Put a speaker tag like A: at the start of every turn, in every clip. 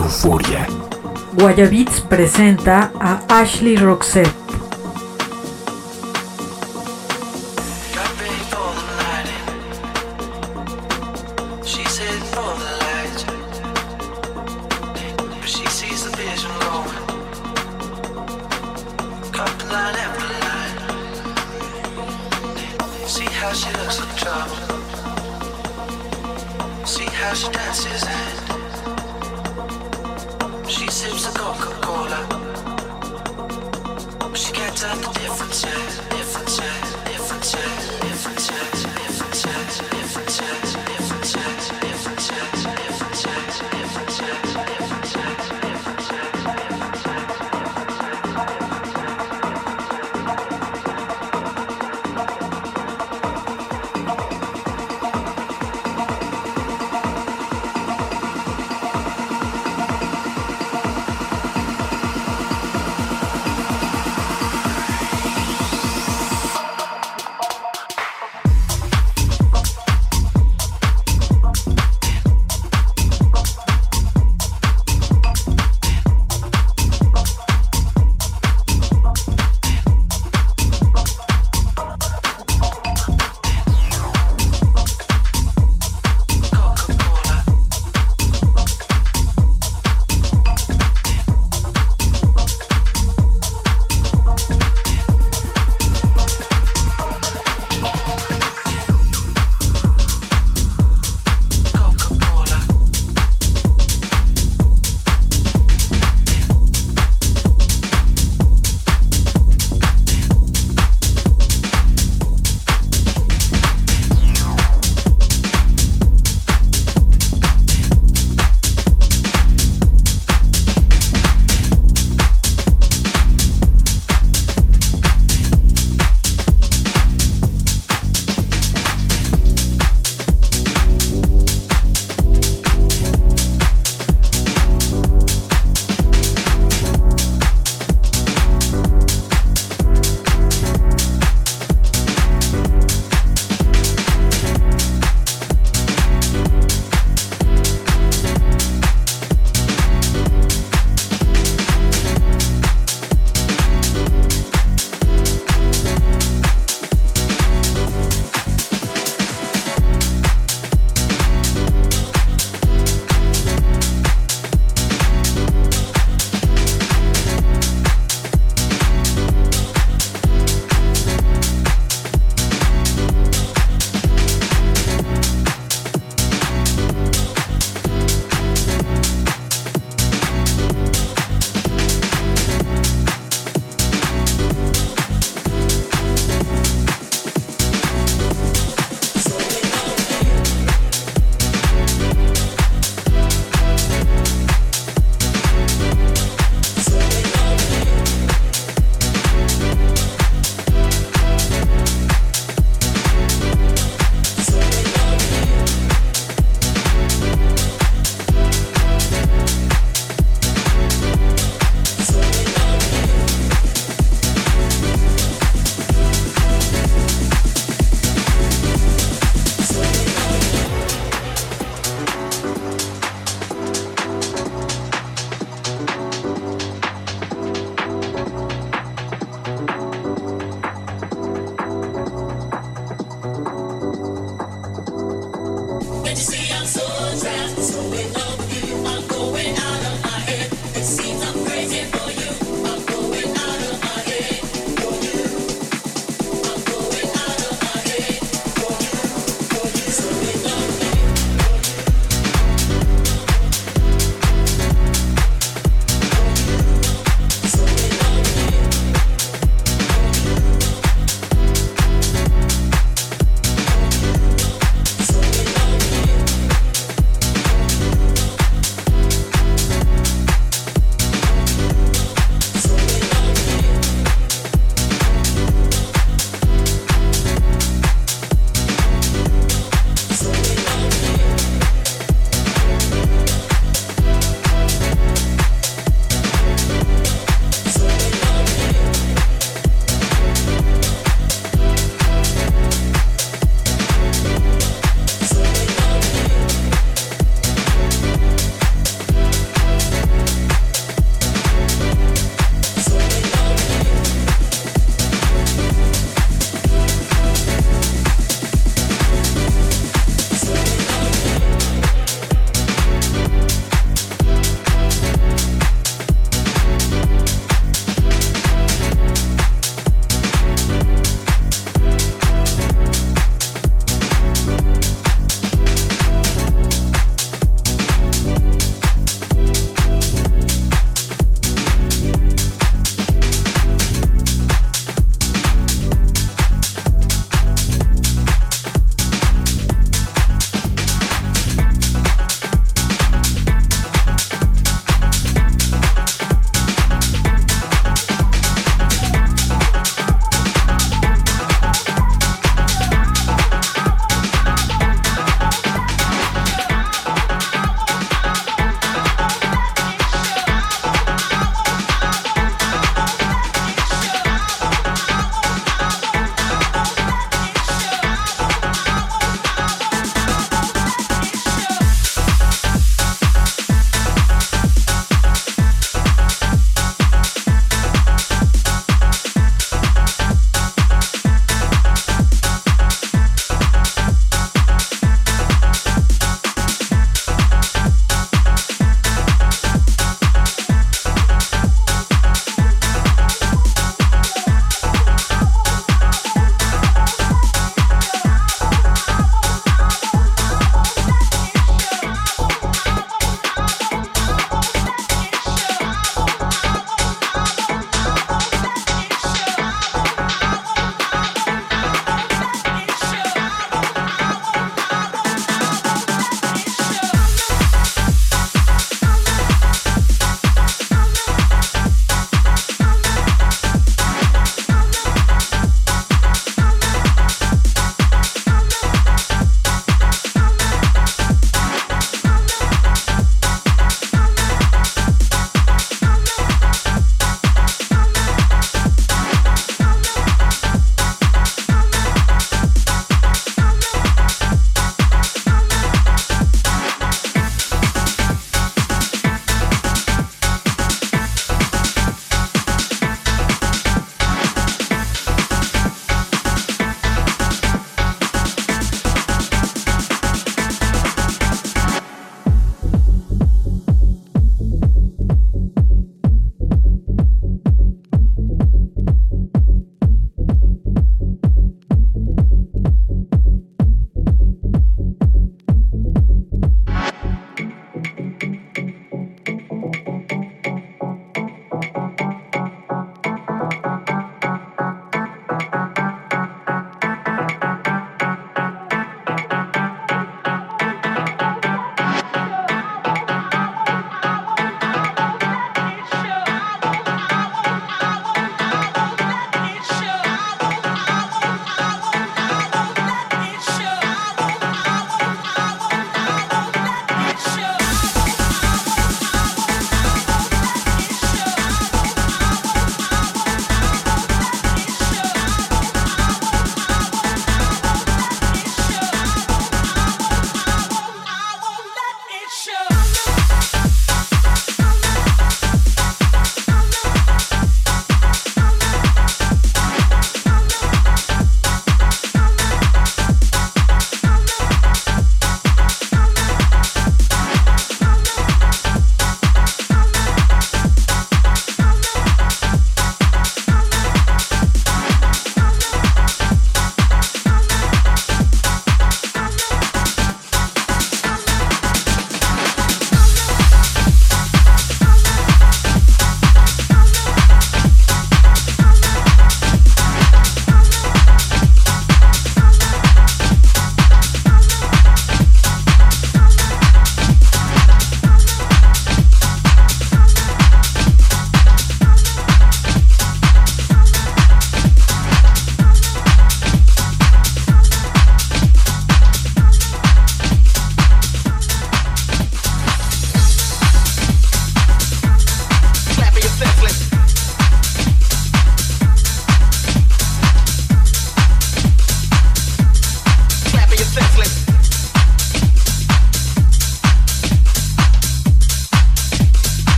A: Euforia.
B: Guayabits presenta a Ashley Roxette.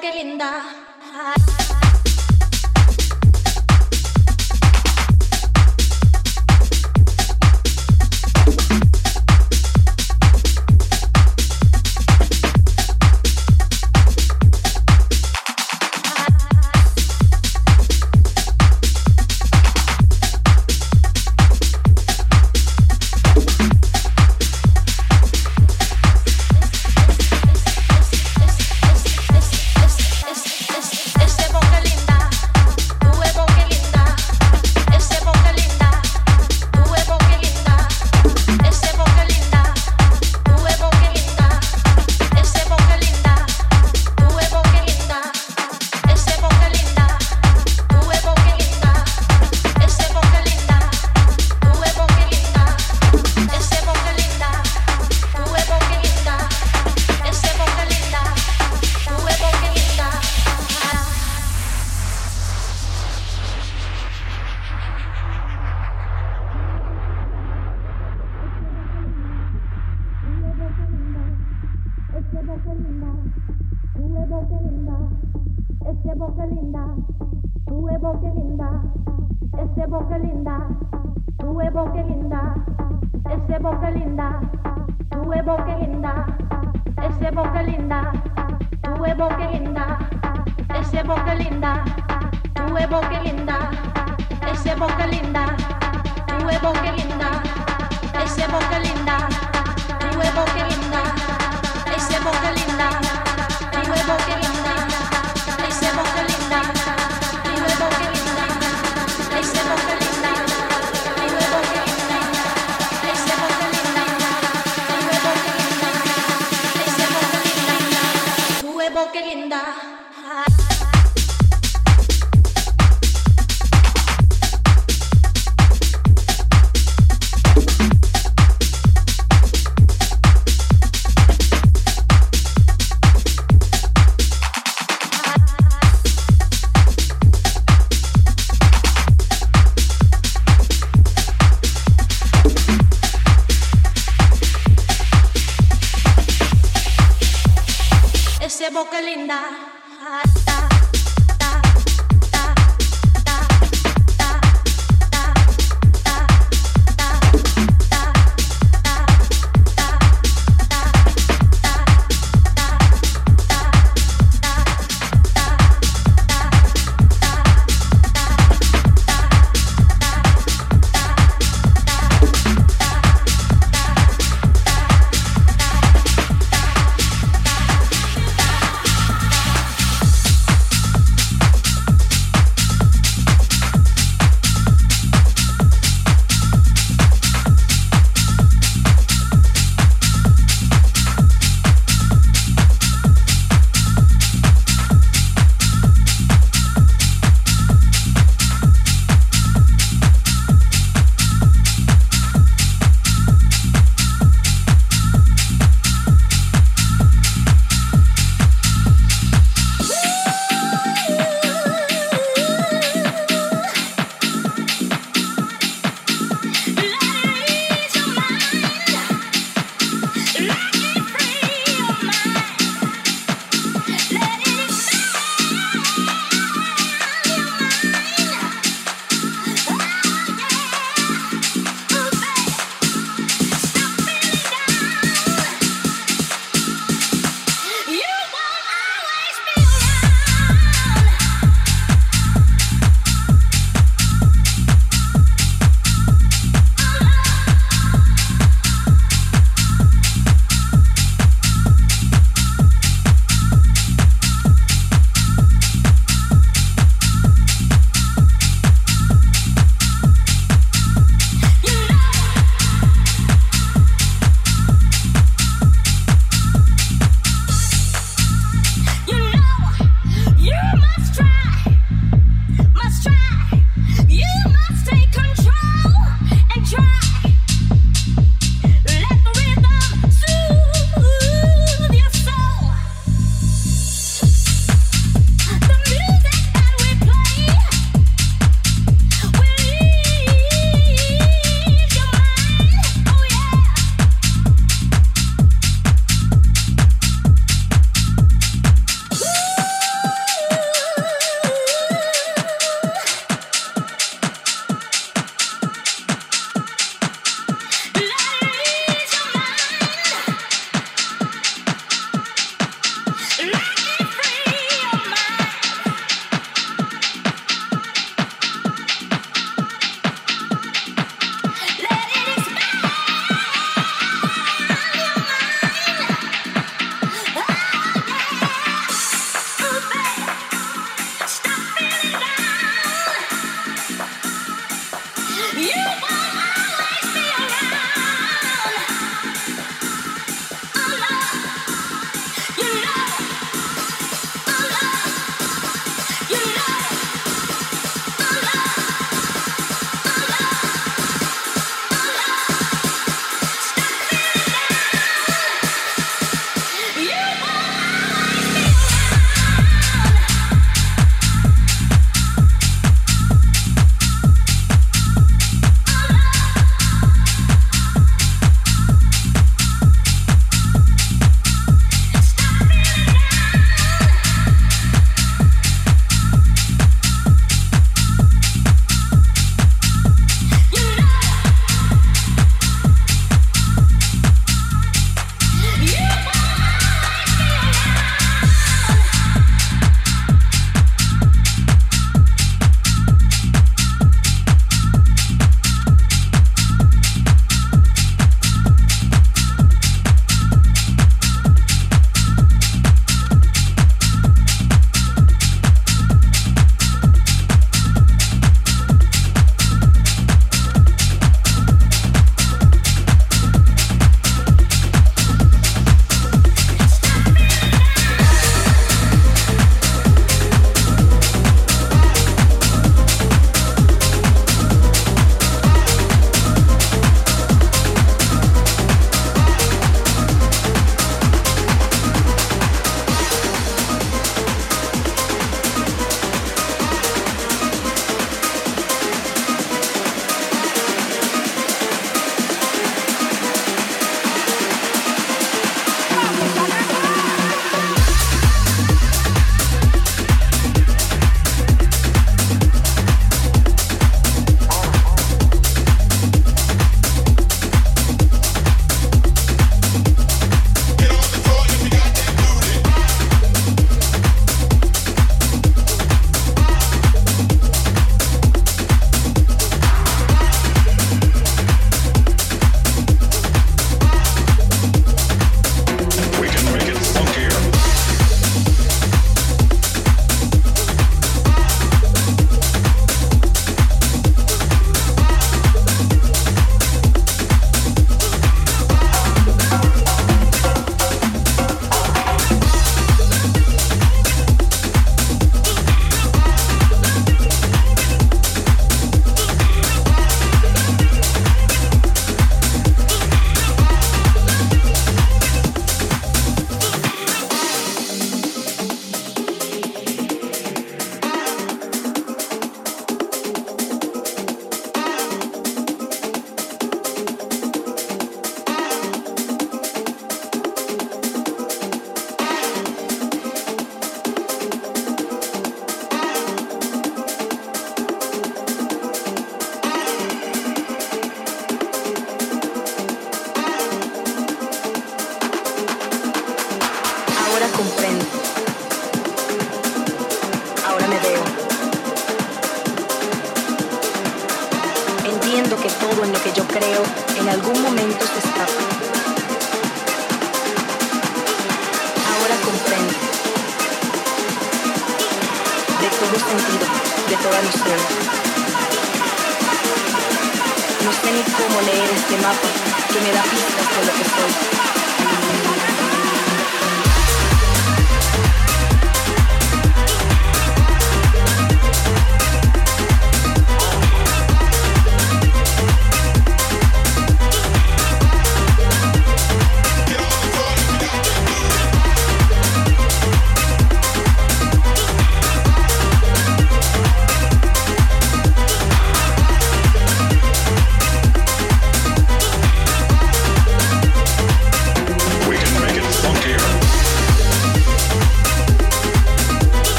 C: que linda.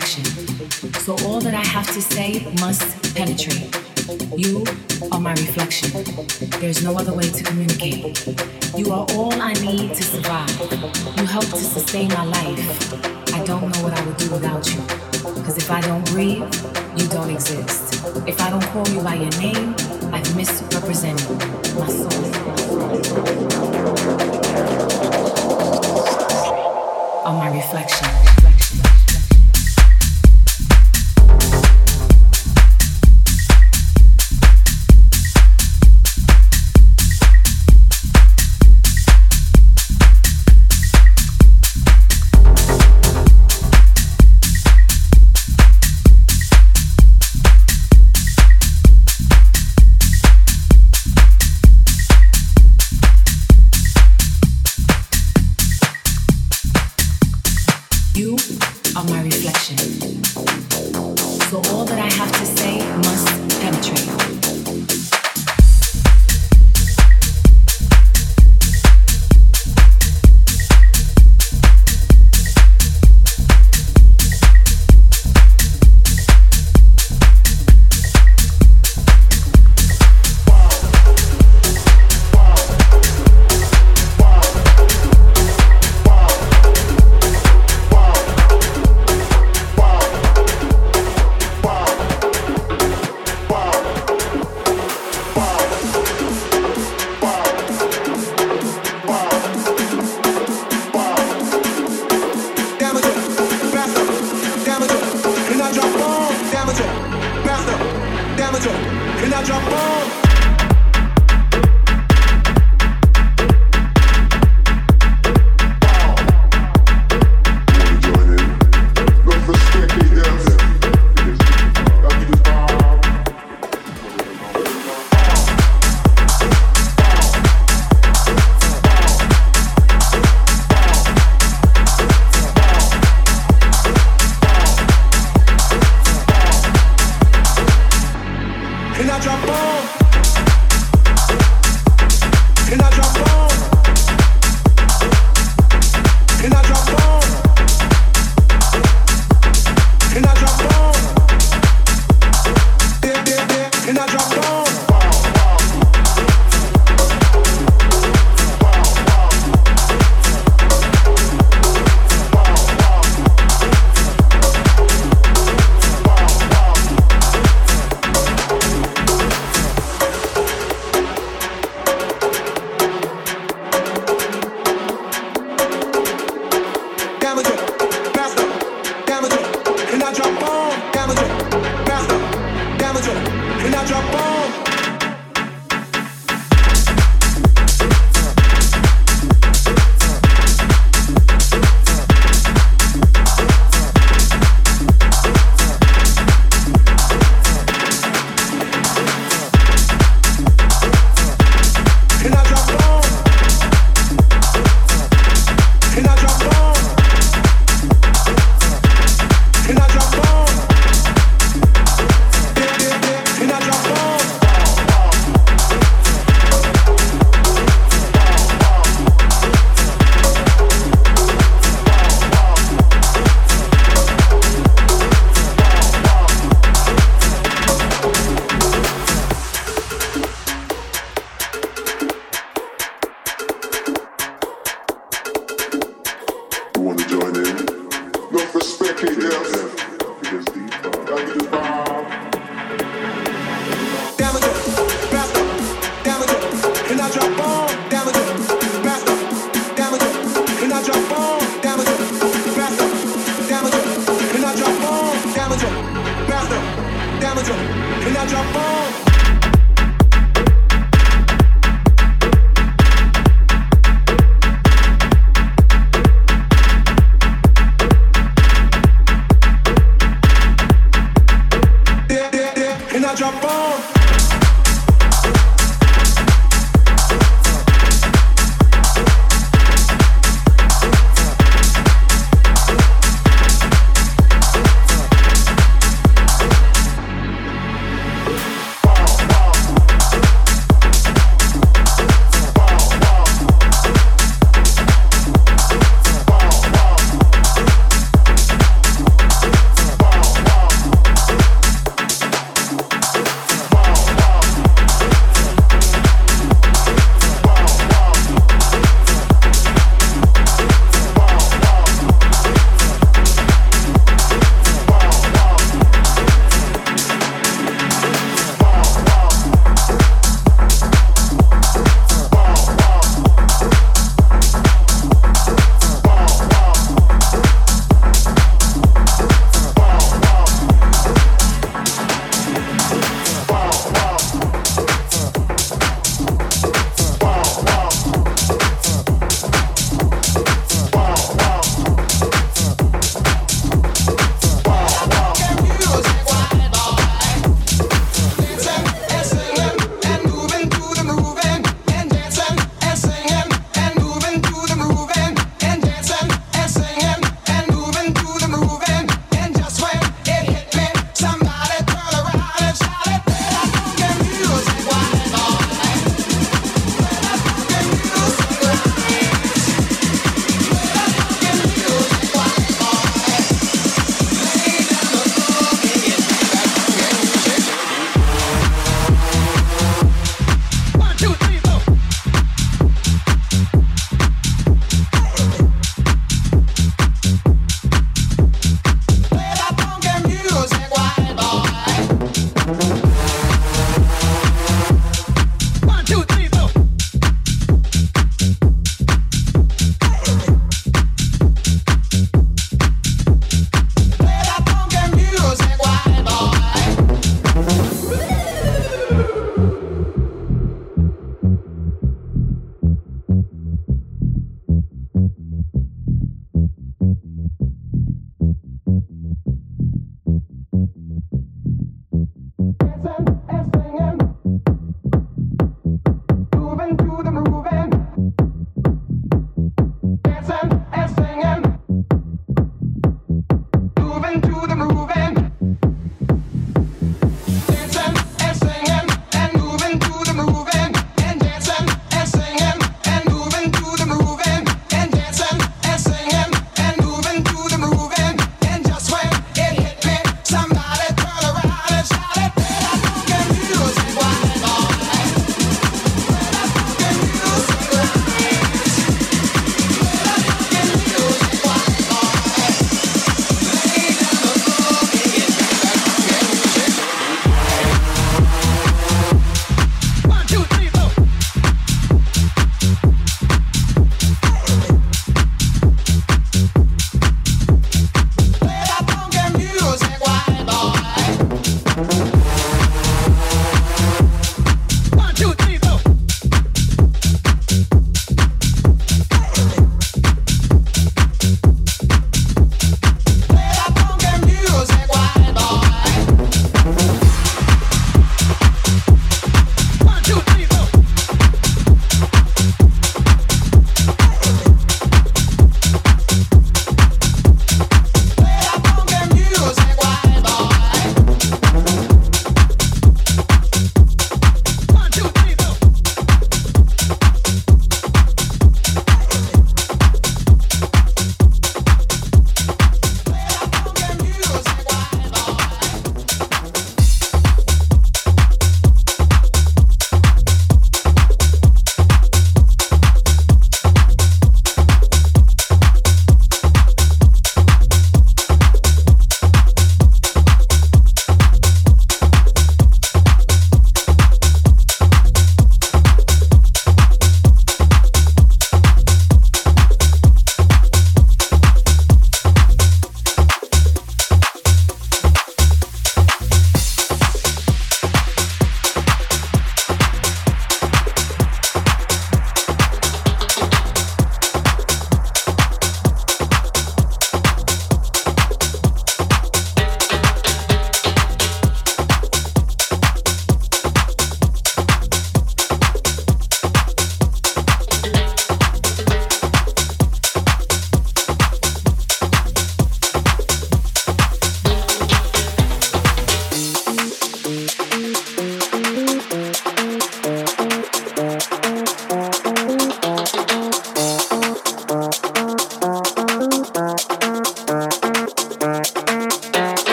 D: So all that I have to say must penetrate. You are my reflection. There's no other way to communicate. You are all I need to survive. You help to sustain my life. I don't know what I would do without you. Because if I don't breathe, you don't exist. If I don't call you by your name, I've misrepresented my soul. On my reflection.
E: Put your hand out your phone.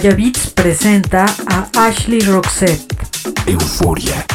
B: Guayabits presenta a Ashley Roxette.
A: Euforia.